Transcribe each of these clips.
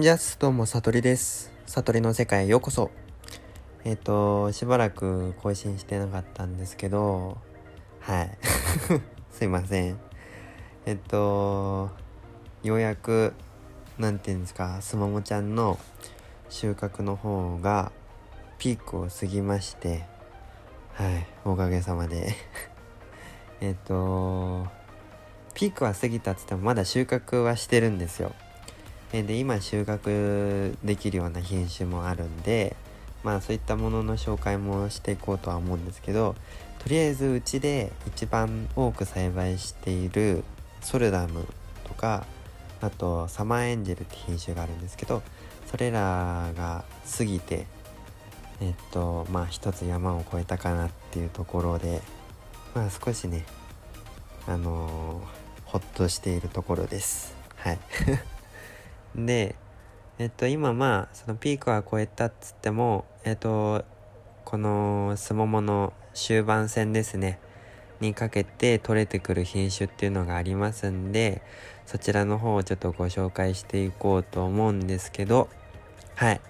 ンジャスどうも、さとりです。さとりの世界へようこそ。えっ、と、しばらく更新してなかったんですけど、はい。すいません。えっと、ようやく、なんていうんですか、すももちゃんの収穫の方がピークを過ぎまして、はい、おかげさまで。えっと、ピークは過ぎたっつってもまだ収穫はしてるんですよ。で今収穫できるような品種もあるんでまあそういったものの紹介もしていこうとは思うんですけどとりあえずうちで一番多く栽培しているソルダムとかあとサマーエンジェルって品種があるんですけどそれらが過ぎてえっとまあ一つ山を越えたかなっていうところでまあ少しねあのーほっとしているところです。はい。でえっと今まあそのピークは超えたっつってもえっとこのスモモの終盤戦ですねにかけて取れてくる品種っていうのがありますんでそちらの方をちょっとご紹介していこうと思うんですけどはい。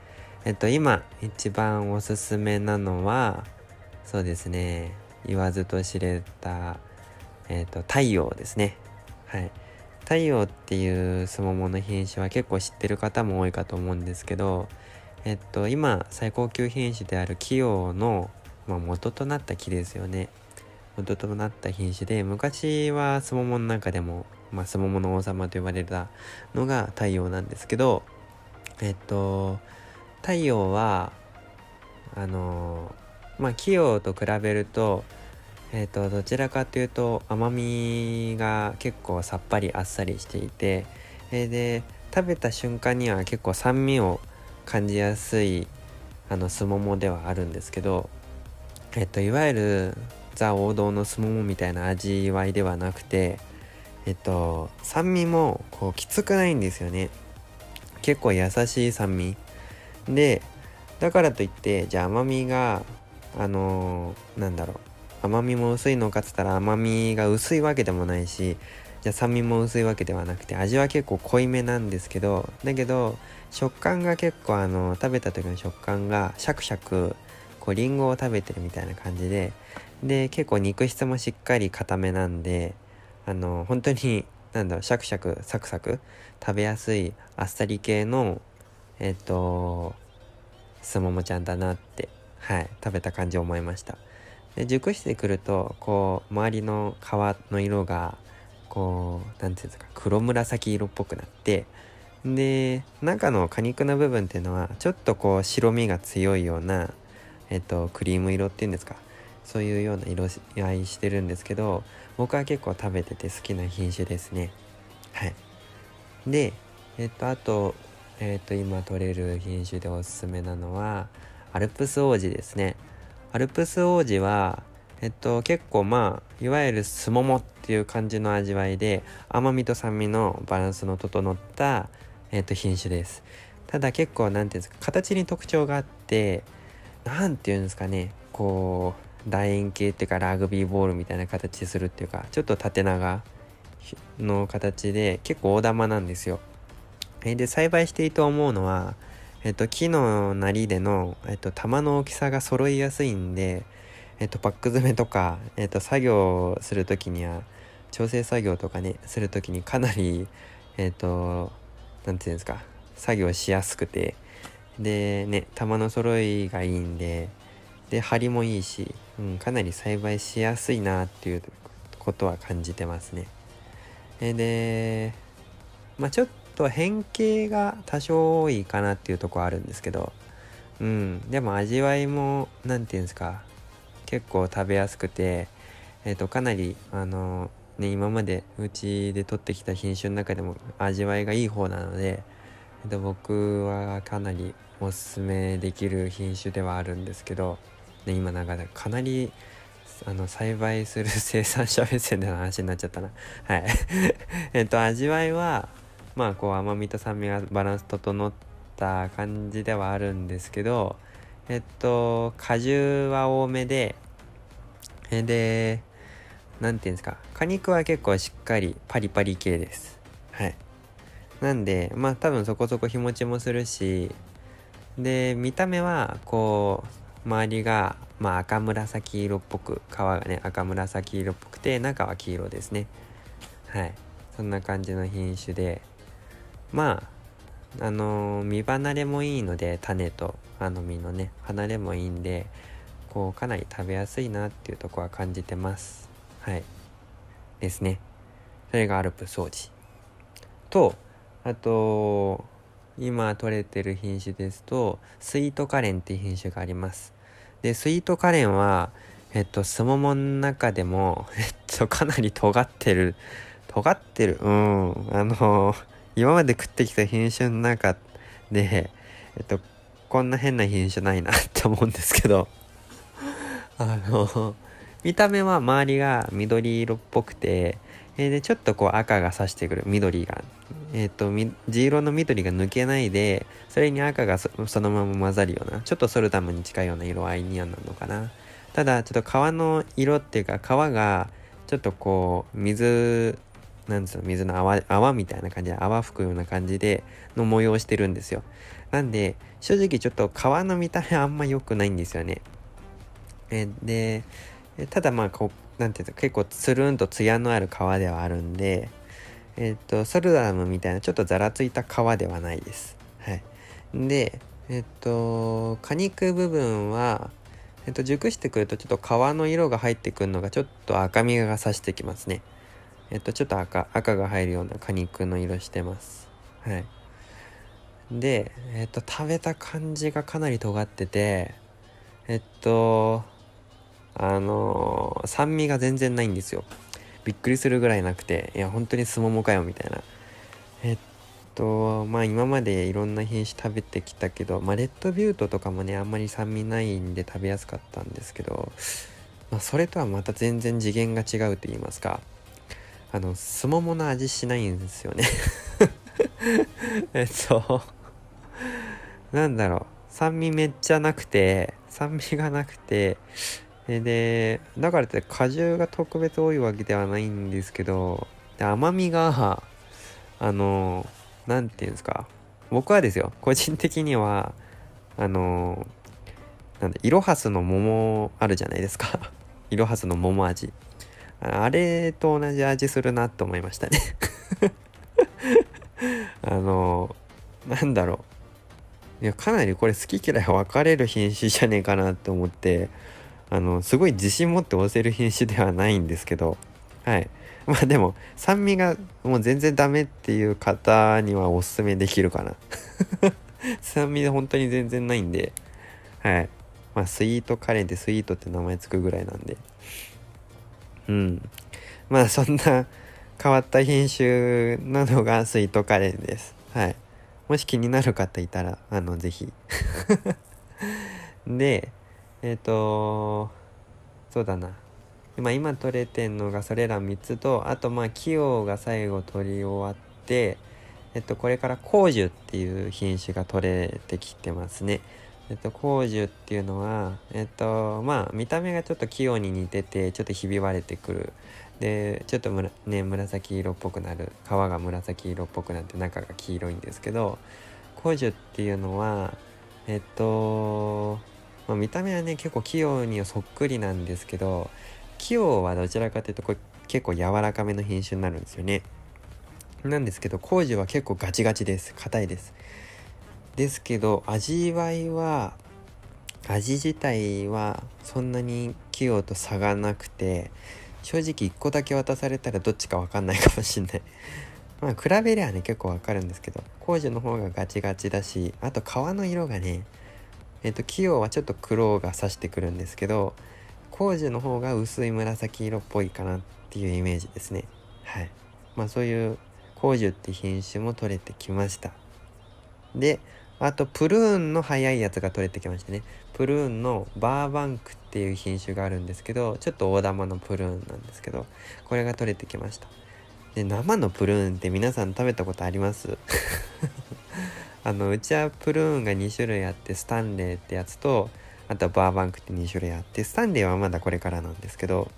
えっと今一番おすすめなのはそうですね言わずと知れたえっと太陽ですね。はい。太陽っていうスモモの品種は結構知ってる方も多いかと思うんですけどえっと今最高級品種であるキヨの、まあ、元となった木ですよね。元となった品種で昔はスモモの中でも、まあ、スモモの王様と呼ばれたのが太陽なんですけどえっと太陽はあのまあキヨと比べるとえー、とどちらかというと甘みが結構さっぱりあっさりしていて、えーで食べた瞬間には結構酸味を感じやすいあのすももではあるんですけど、えっといわゆるザ王道のすももみたいな味わいではなくてえっと酸味もこうきつくないんですよね。結構優しい酸味。でだからといってじゃあ甘みがあのーなんだろう甘みも薄いのかっつったら甘みが薄いわけでもないしじゃ酸味も薄いわけではなくて味は結構濃いめなんですけどだけど食感が結構あの食べた時の食感がシャクシャクこうリンゴを食べてるみたいな感じでで結構肉質もしっかり固めなんであの本当になんだろうシャクシャクサクサク食べやすいあっさり系のえっとすももちゃんだなってはい食べた感じ思いました。で熟してくるとこう周りの皮の色がこう何ていうんですか黒紫色っぽくなってで中の果肉の部分っていうのはちょっとこう白みが強いようなえっとクリーム色っていうんですかそういうような色合いしてるんですけど僕は結構食べてて好きな品種ですね。はい。でえっとあとえっと今取れる品種でおすすめなのはアルプス王子ですね。アルプス王子はえっと結構まあいわゆるすももっていう感じの味わいで甘みと酸味のバランスの整った、えっと、品種です。ただ結構何ていうんですか形に特徴があって何ていうんですかねこう楕円形っていうかラグビーボールみたいな形するっていうかちょっと縦長の形で結構大玉なんですよ。で栽培していいと思うのはえっと、木のなりでの、えっと、玉の大きさが揃いやすいんで、えっと、パック詰めとか、えっと、作業する時には調整作業とかねする時にかなりえっと何て言うんですか作業しやすくてでね玉の揃いがいいんでで張りもいいし、うん、かなり栽培しやすいなっていうことは感じてますね。でまあちょっと変形が多少多いかなっていうとこあるんですけどうん。でも味わいも何て言うんですか結構食べやすくてえっ、ー、とかなりあのね今までうちで取ってきた品種の中でも味わいがいい方なので、えー、と僕はかなりおすすめできる品種ではあるんですけど、ね、今なんかかなりあの栽培する生産者目線での話になっちゃったな。はい。えっと味わいはまあこう甘みと酸味がバランス整った感じではあるんですけどえっと果汁は多めでえで何て言うんですか果肉は結構しっかりパリパリ系です。はい。なんでまあ多分そこそこ日持ちもするしで見た目はこう周りがまあ赤紫色っぽく皮がね赤紫色っぽくて中は黄色ですね。はい。そんな感じの品種でまああのー、実離れもいいので種とあの実のね離れもいいんでこうかなり食べやすいなっていうとこは感じてます。はい。ですね。それがアルプ掃除とあと今取れてる品種ですとスイートカレンっていう品種があります。でスイートカレンはえっとスモモの中でもえっとかなり尖ってる尖ってるうんあの今まで食ってきた品種の中でえっとこんな変な品種ないなって思うんですけど あの見た目は周りが緑色っぽくて、えー、でちょっとこう赤がさしてくる緑が。えっ、ー、と地色の緑が抜けないでそれに赤がそのまま混ざるようなちょっとソルダムに近いような色合いにはなるのかな。ただちょっと皮の色っていうか皮がちょっとこう水なんですよ水の泡泡みたいな感じで泡吹くような感じでの模様をしてるんですよ。なんで正直ちょっと皮の見た目あんま良くないんですよね。えでただまあこうなんていうか結構つるんと艶のある皮ではあるんでえっ、とソルダムみたいなちょっとざらついた皮ではないです。はい。でえっ、と果肉部分はえっ、と熟してくるとちょっと皮の色が入ってくるのがちょっと赤みがさしてきますね。えっとちょっと赤赤が入るような果肉の色してます。はい。でえっと食べた感じがかなり尖っててえっとあのー、酸味が全然ないんですよ。びっくりするぐらいなくていや本当にすももかよみたいな。えっとまあ今までいろんな品種食べてきたけど、まあ、レッドビュートとかもねあんまり酸味ないんで食べやすかったんですけど、まあ、それとはまた全然次元が違うと言いますかあのすももの味しないんですよね。えっとなんだろう。酸味めっちゃなくて酸味がなくてでだからって果汁が特別多いわけではないんですけどで甘みがあの何て言うんですか。僕はですよ個人的にはあのなんでイロハスの桃あるじゃないですか。イロハスの桃味。あれと同じ味するなと思いましたね。あのなんだろう。いやかなりこれ好き嫌い分かれる品種じゃねえかなと思ってあのすごい自信持って押せる品種ではないんですけどはい。まあでも酸味がもう全然ダメっていう方にはおすすめできるかな。酸味で本当に全然ないんではい。まあスイートカレーでスイートって名前つくぐらいなんで。うん。まあそんな変わった品種なのがスイートカレーです。はい。もし気になる方いたらあのぜひ。でえっ、ー、とそうだな。今今取れてんのがそれら3つとあとまあ器用が最後取り終わってえっとこれから光樹っていう品種が取れてきてますね。えっと光樹っていうのはえっとまあ見た目がちょっと器用に似ててちょっとひび割れてくる。でちょっとむら、ね、紫色っぽくなる。皮が紫色っぽくなって中が黄色いんですけど光樹っていうのはえっとまあ、見た目はね結構器用にそっくりなんですけど器用はどちらかというとこれ結構柔らかめの品種になるんですよね。なんですけど工事は結構ガチガチです。硬いです。ですけど味わいは味自体はそんなに器用と差がなくて正直1個だけ渡されたらどっちか分かんないかもしんない。まあ比べりゃね結構わかるんですけど工事の方がガチガチだしあと皮の色がねえっ、ー、と器用はちょっと黒がさしてくるんですけど工事の方が薄い紫色っぽいかなっていうイメージですね。はい。まあそういう工事って品種も取れてきました。であとプルーンの早いやつが取れてきましたね。プルーンのバーバンクっていう品種があるんですけどちょっと大玉のプルーンなんですけどこれが取れてきました。で生のプルーンって皆さん食べたことあります？あのうちはプルーンが2種類あってスタンレーってやつとあとはバーバンクって2種類あってスタンレーはまだこれからなんですけど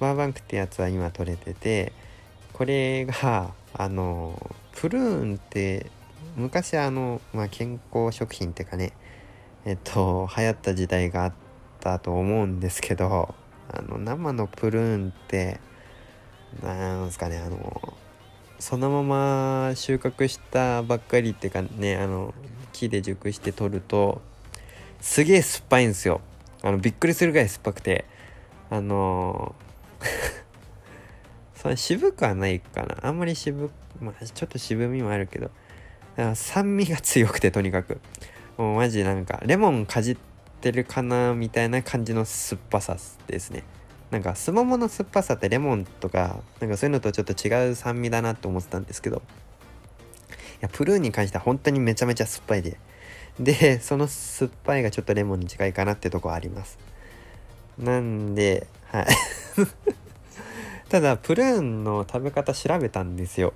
バーバンクってやつは今取れててこれがあのプルーンって昔あの、まあ、健康食品っていうかねえっと流行った時代があったと思うんですけどあの生のプルーンってなんですかねあのそのまま収穫したばっかりっていうかねあの木で熟して取るとすげえ酸っぱいんですよ。あのびっくりするぐらい酸っぱくてあの それ渋くはないかな。あんまり渋まあちょっと渋みもあるけど酸味が強くてとにかく。もうマジなんかレモンかじってるかなみたいな感じの酸っぱさですね。なんかすももの酸っぱさってレモンとかなんかそういうのとちょっと違う酸味だなって思ってたんですけど。いやプルーンに関しては本当にめちゃめちゃ酸っぱいで。でその酸っぱいがちょっとレモンに近いかなってとこあります。なんではい。ただプルーンの食べ方調べたんですよ。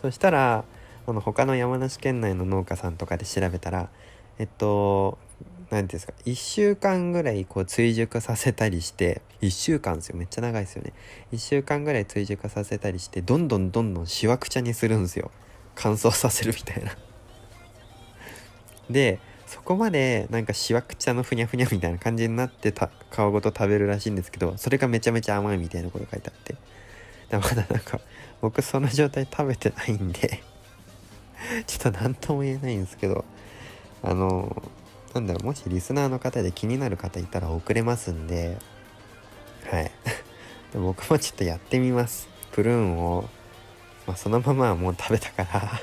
そしたらあの他の山梨県内の農家さんとかで調べたらえっと何ていうんですか1週間ぐらいこう追熟させたりして1週間ですよめっちゃ長いですよね。1週間ぐらい追熟させたりしてどんどんどんどんしわくちゃにするんですよ。乾燥させるみたいな。でそこまでなんかしわくちゃのふにゃふにゃみたいな感じになってた皮ごと食べるらしいんですけどそれがめちゃめちゃ甘いみたいなこと書いてあって。でまだなんか僕その状態食べてないんで ちょっと何とも言えないんですけどあのなんだろうもしリスナーの方で気になる方いたら送れますんではい。で僕もちょっとやってみます。プルーンを、まあ、そのままはもう食べたから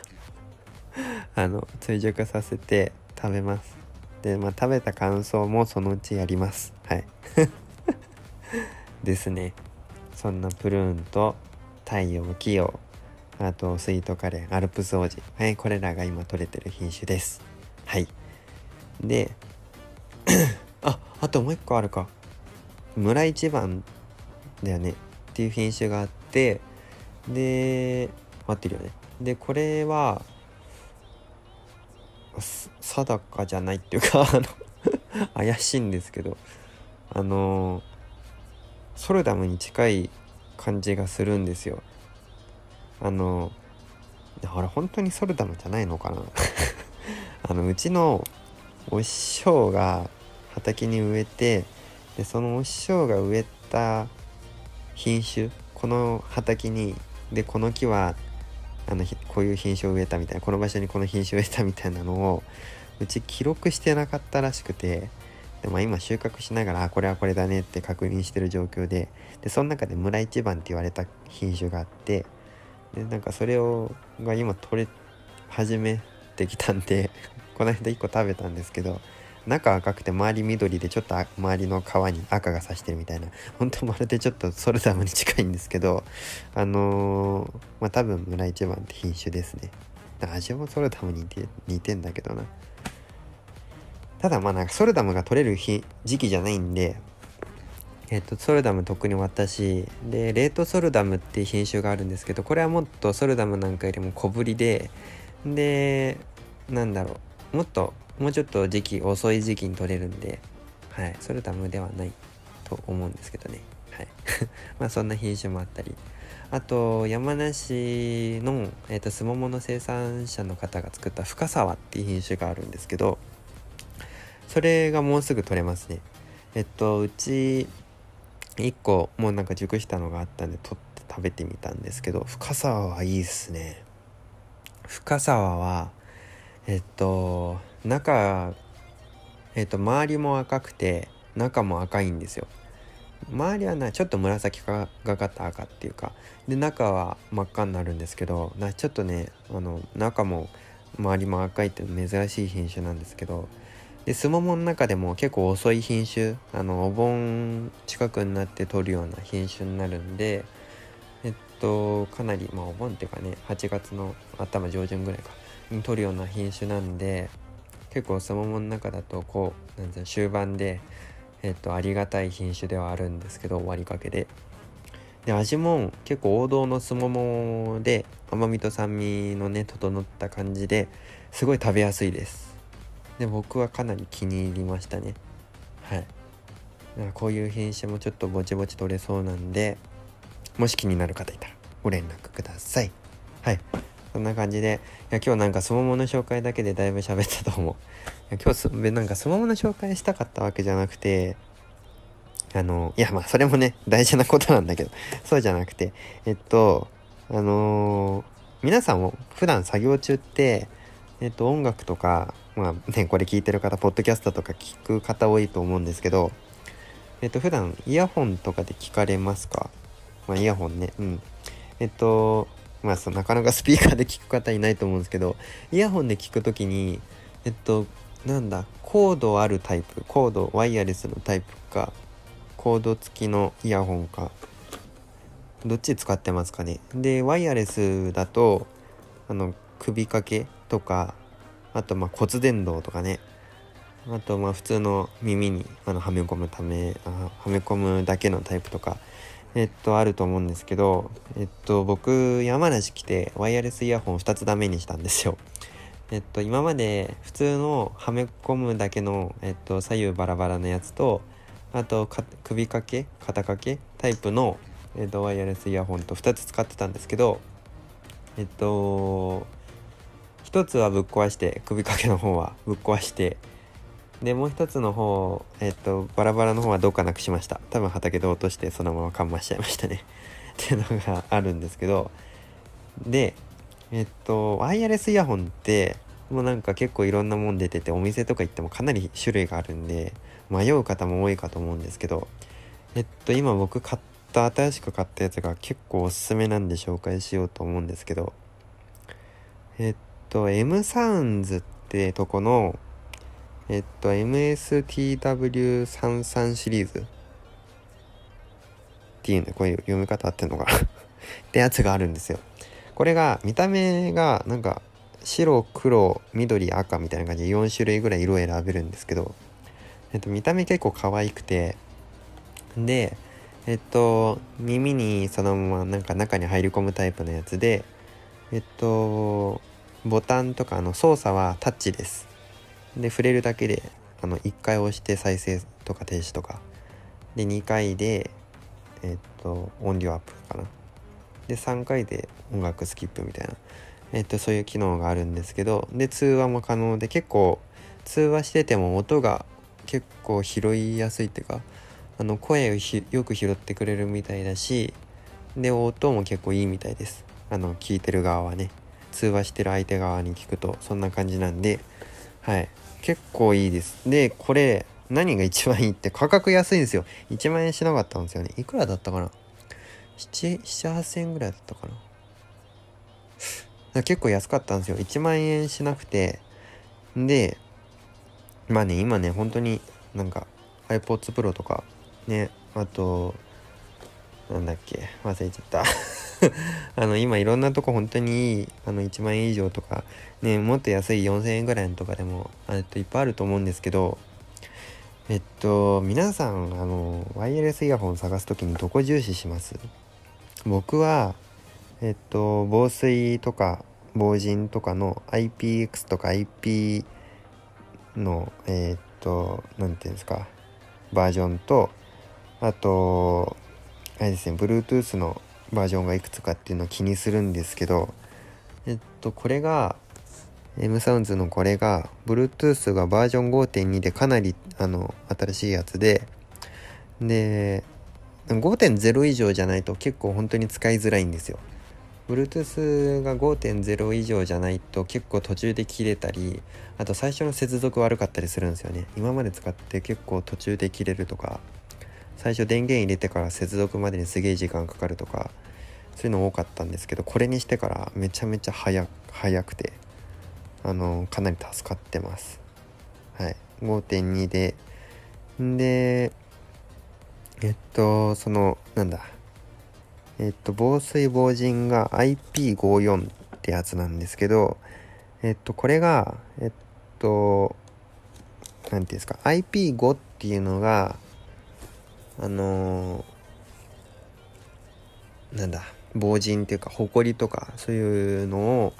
あの追熟させて食べます。でまあ食べた感想もそのうちやります。はい。ですね。そんなプルーンと太陽器用あとスイートカレーアルプス王子。はいこれらが今取れてる品種です。はい。で ああともう一個あるか。村一番だよね。っていう品種があって。で合ってるよね。でこれは定かじゃないっていうか あの怪しいんですけど。あのソルダムに近い感じがするんですよ。あのあれ本当にソルダムじゃないのかな。あのうちのお師匠が畑に植えてでそのお師匠が植えた品種この畑にでこの木はあのこういう品種を植えたみたいなこの場所にこの品種を植えたみたいなのをうち記録してなかったらしくてで、まあ、今収穫しながらこれはこれだねって確認してる状況ででその中で村一番って言われた品種があってでなんかそれをが今取れ始めてきたんで この間1個食べたんですけど中赤くて周り緑でちょっと周りの皮に赤がさしてるみたいな。本当まるでちょっとソルダムに近いんですけどあのー、まあ多分村一番って品種ですね。味もソルダムに似てんだけどな。ただまあなんかソルダムが取れる日時期じゃないんでえっと、ソルダム特に私でレートソルダムっていう品種があるんですけどこれはもっとソルダムなんかよりも小ぶりででなんだろうもっともうちょっと時期遅い時期に取れるんではいそれダムではないと思うんですけどね。はい。まあそんな品種もあったり。あと山梨の、えーと、すももの生産者の方が作った深沢っていう品種があるんですけどそれがもうすぐ取れますね。えっとうち1個もうなんか熟したのがあったんで取って食べてみたんですけど深沢はいいっすね。深沢はえっと中えっと周りも赤くて中も赤いんですよ。周りはなちょっと紫がかった赤っていうかで中は真っ赤になるんですけどなちょっとねあの中も周りも赤いって珍しい品種なんですけどでスモモの中でも結構遅い品種あのお盆近くになって取るような品種になるんでえっとかなりまあお盆っていうかね8月の頭上旬ぐらいかに取るような品種なんで結構スモモの中だとこうなん終盤で、えっと、ありがたい品種ではあるんですけど終わりかけで。で味も結構王道のすももで甘みと酸味のね整った感じですごい食べやすいですで僕はかなり気に入りましたね。はい。こういう品種もちょっとぼちぼち取れそうなんでもし気になる方いたらご連絡ください。はい。そんな感じで、いや今日なんかスモモの紹介だけでだいぶ喋ったと思う。今日、なんかスモモの紹介したかったわけじゃなくて、あの、いやまあそれもね、大事なことなんだけど、そうじゃなくて、えっと、あのー、皆さんも普段作業中って、えっと音楽とか、まあね、これ聞いてる方、ポッドキャストとか聞く方多いと思うんですけど、えっと普段イヤホンとかで聞かれますか？まあイヤホンね、うん。えっと、まあそ、なかなか スピーカーで聞く方いないと思うんですけど、イヤホンで聞くときに、えっと、なんだ、コードあるタイプ、コード、ワイヤレスのタイプか、コード付きのイヤホンか、どっち使ってますかね？で、ワイヤレスだと、あの、首掛けとか、あとまあ骨伝導とかね、あとまあ普通の耳にあのはめ込むためあはめ込むだけのタイプとかえっと、あると思うんですけど、えっと、僕、山梨来て、ワイヤレスイヤホン2つダメにしたんですよ。えっと、今まで普通のはめ込むだけの、えっと、左右バラバラのやつと、あと、首掛け、肩掛けタイプの、えっと、ワイヤレスイヤホンと2つ使ってたんですけど、えっと、1つはぶっ壊して、首掛けの方はぶっ壊して、でもう一つの方えっとバラバラの方はどうかなくしました。多分畑で落としてそのままかんましちゃいましたね。っていうのがあるんですけど。でえっとワイヤレスイヤホンってもうなんか結構いろんなもん出ててお店とか行ってもかなり種類があるんで迷う方も多いかと思うんですけどえっと今僕買った新しく買ったやつが結構おすすめなんで紹介しようと思うんですけどえっと M サウンズってとこのえっと、MSTW33 シリーズっていうんで、こういう読み方あってんのか ってやつがあるんですよ。これが、見た目が、なんか、白、黒、緑、赤みたいな感じで4種類ぐらい色を選べるんですけど、えっと、見た目結構可愛くて、で、えっと、耳にそのままなんか中に入り込むタイプのやつで、えっと、ボタンとかの操作はタッチです。で触れるだけであの1回押して再生とか停止とか。で2回でえっと音量アップかな。で3回で音楽スキップみたいな。えっとそういう機能があるんですけど。で通話も可能で結構通話してても音が結構拾いやすいっていうかあの声をよく拾ってくれるみたいだし。で音も結構いいみたいです。あの聞いてる側はね。通話してる相手側に聞くとそんな感じなんではい結構いいです。で、これ、何が一番いいって価格安いんですよ。1万円しなかったんですよね。いくらだったかな？78000円ぐらいだったかな結構安かったんですよ。1万円しなくて。で、まあね、今ね、本当になんか iPods Pro とか、ね、あと、なんだっけ、忘れちゃった。あの今いろんなとこ本当にいいあの1万円以上とかねもっと安い4000円ぐらいのとかでもえっといっぱいあると思うんですけどえっと皆さんあのワイヤレスイヤホン探す時にどこ重視します？僕はえっと防水とか防塵とかの IPX とか IP のえっと何て言うんですか？バージョンとあとあれですね Bluetooth のバージョンがいくつかっていうのを気にするんですけどえっとこれが M サウンズのこれが Bluetooth がバージョン5.2でかなりあの新しいやつでで5.0以上じゃないと結構本当に使いづらいんですよ。Bluetooth が5.0以上じゃないと結構途中で切れたりあと最初の接続悪かったりするんですよね。今まで使って結構途中で切れるとか最初電源入れてから接続までにすげえ時間かかるとかそういうの多かったんですけどこれにしてからめちゃめちゃ早早くてあのかなり助かってます。はい。5.2でんで。えっとそのなんだ。えっと防水防塵が IP54 ってやつなんですけどえっとこれがえっと何て言うんですか IP5 っていうのがあのー、なんだ防塵っていうか埃とかそういうのを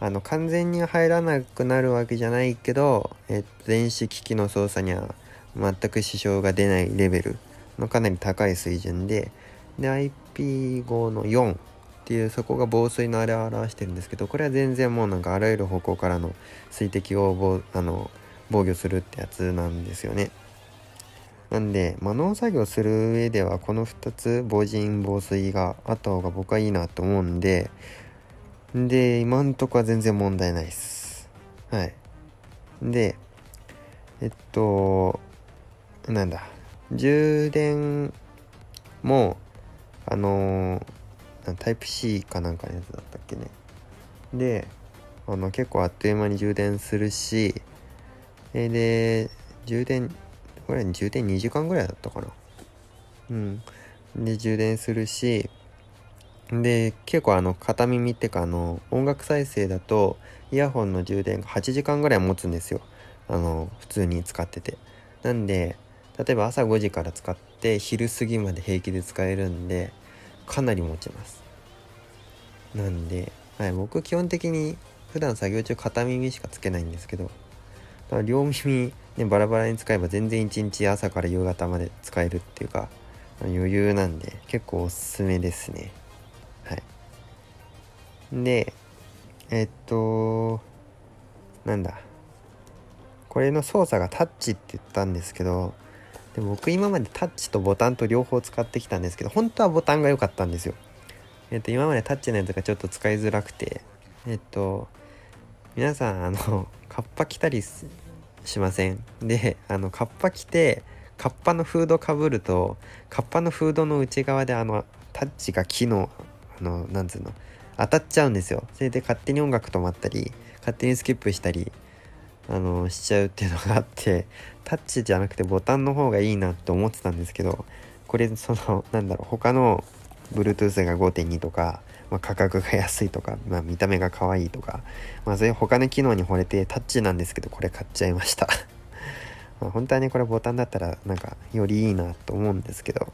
あの完全に入らなくなるわけじゃないけど、えっと、電子機器の操作には全く支障が出ないレベルのかなり高い水準でで IP5 の4っていうそこが防水のあれを表してるんですけどこれは全然もうなんかあらゆる方向からの水滴を防あの防御するってやつなんですよね。なんで、まあ、農作業する上ではこの2つ防塵防水があった方が僕はいいなと思うんでで今んとこは全然問題ないです。はい。でえっとなんだ充電もあのタイプ C かなんかのやつだったっけね。であの結構あっという間に充電するしで充電これ充電2時間ぐらいだったかな。うん。で充電するしで結構あの片耳っていうかあの音楽再生だとイヤホンの充電が8時間ぐらい持つんですよ。あの普通に使ってて。なんで例えば朝5時から使って昼過ぎまで平気で使えるんでかなり持ちます。なんで、はい、僕基本的に普段作業中片耳しかつけないんですけど両耳ねバラバラに使えば全然一日朝から夕方まで使えるっていうか余裕なんで結構おすすめですね。はい。でえっとなんだ。これの操作がタッチって言ったんですけどで僕今までタッチとボタンと両方使ってきたんですけど本当はボタンが良かったんですよ。えっと今までタッチのやつがちょっと使いづらくてえっと皆さんあのカッパ着たりしません。であのカッパ着てカッパのフードかぶるとカッパのフードの内側であのタッチが木のあのなんつうの当たっちゃうんですよ。それで勝手に音楽止まったり勝手にスキップしたりあのしちゃうっていうのがあってタッチじゃなくてボタンの方がいいなって思ってたんですけどこれそのなんだろう他の Bluetooth が5.2とか、まあ、価格が安いとか、まあ、見た目が可愛いとか、まあ、そういう他の機能に惚れてタッチなんですけどこれ買っちゃいました。まあ本当はねこれボタンだったらなんかよりいいなと思うんですけど。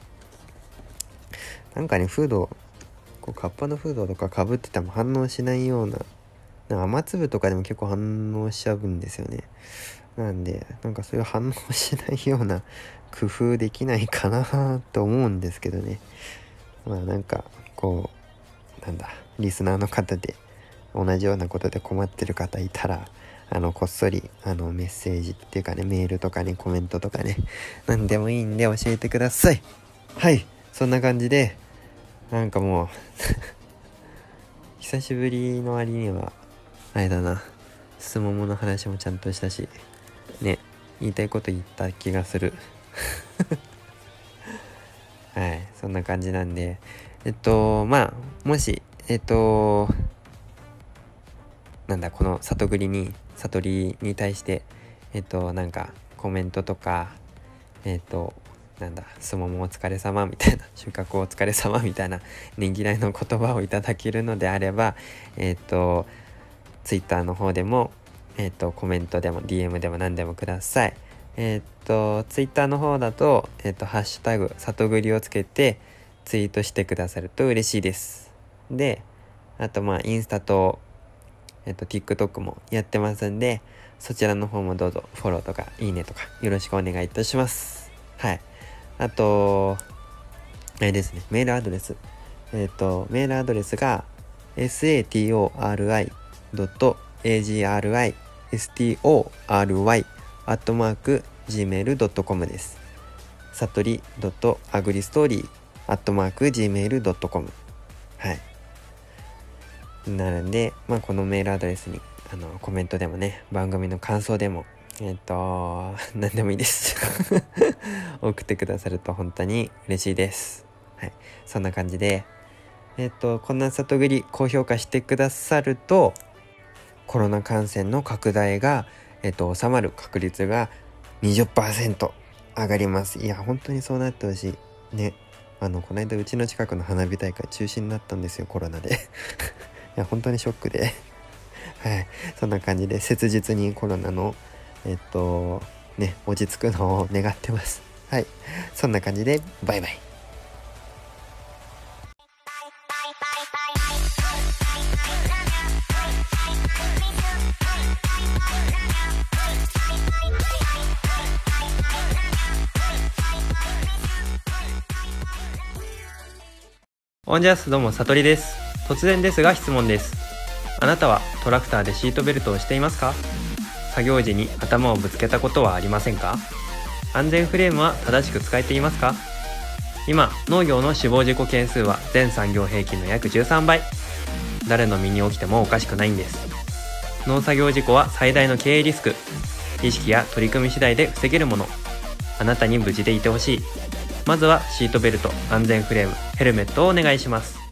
なんかねフードこうカッパのフードとかかぶってても反応しないような雨粒とかでも結構反応しちゃうんですよね。なんでなんかそういう反応しないような工夫できないかなと思うんですけどね。まあなんかこうなんだリスナーの方で同じようなことで困ってる方いたらあのこっそりあのメッセージっていうかねメールとかねコメントとかね何でもいいんで教えてください。はいそんな感じでなんかもう 久しぶりの割にはあれだなすももの話もちゃんとしたしね言いたいこと言った気がする。はいそんな感じなんでえっとまあもしえっとなんだこの里栗に悟りに対してえっとなんかコメントとかえっとなんだすももお疲れ様みたいな 収穫お疲れ様みたいなねぎらいの言葉をいただけるのであればえっと Twitter の方でもえっ、と、コメントでも DM でも何でもください。えっ、と、Twitter の方だと、えっ、と、ハッシュタグ、里栗をつけてツイートしてくださると嬉しいです。で、あと、まあ、インスタと、えっ、と、TikTok もやってますんで、そちらの方もどうぞフォローとかいいねとかよろしくお願いいたします。はい。あと、あれですね、メールアドレス。えっ、と、メールアドレスが satori.agri story アットマーク gmail.com です。さとり .agristory アットマーク gmail.com はい。なので、まあ、このメールアドレスにあのコメントでもね、番組の感想でも、えっ、ー、と、何でもいいです 送ってくださると本当に嬉しいです。はい。そんな感じで、えっ、ー、と、こんな里栗高評価してくださると、コロナ感染の拡大が、えっと、収まる確率が20%上がります。いや、本当にそうなってほしい。ね。あの、この間うちの近くの花火大会中止になったんですよ、コロナで。や、本当にショックで。はい。そんな感じで、切実にコロナの、えっと、ね、落ち着くのを願ってます。はい。そんな感じで、バイバイ。オンジャースどうも、さとりです。突然ですが質問です。あなたはトラクターでシートベルトをしていますか？作業時に頭をぶつけたことはありませんか？安全フレームは正しく使えていますか？今農業の死亡事故件数は全産業平均の約13倍。誰の身に起きてもおかしくないんです。農作業事故は最大の経営リスク。意識や取り組み次第で防げるもの。あなたに無事でいてほしい。まずはシートベルト安全フレームヘルメットをお願いします。